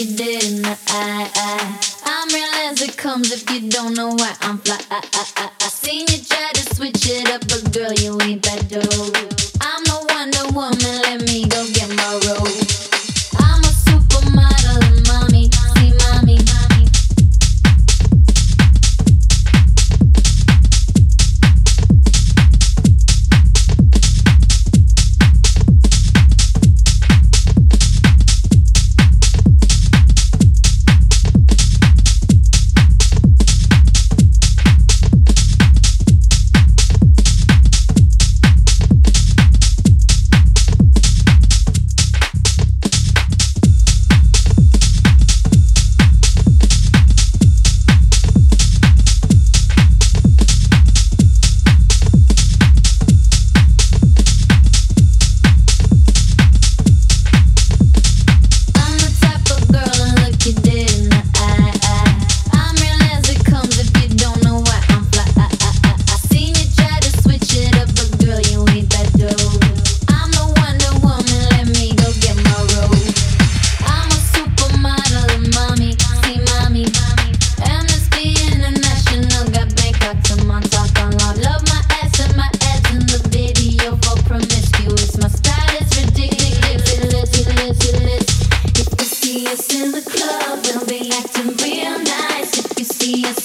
you did in the eye. I'm real as it comes if you don't know why I'm fly. I, I, I, I seen you try to switch it up, but girl, you ain't that dope.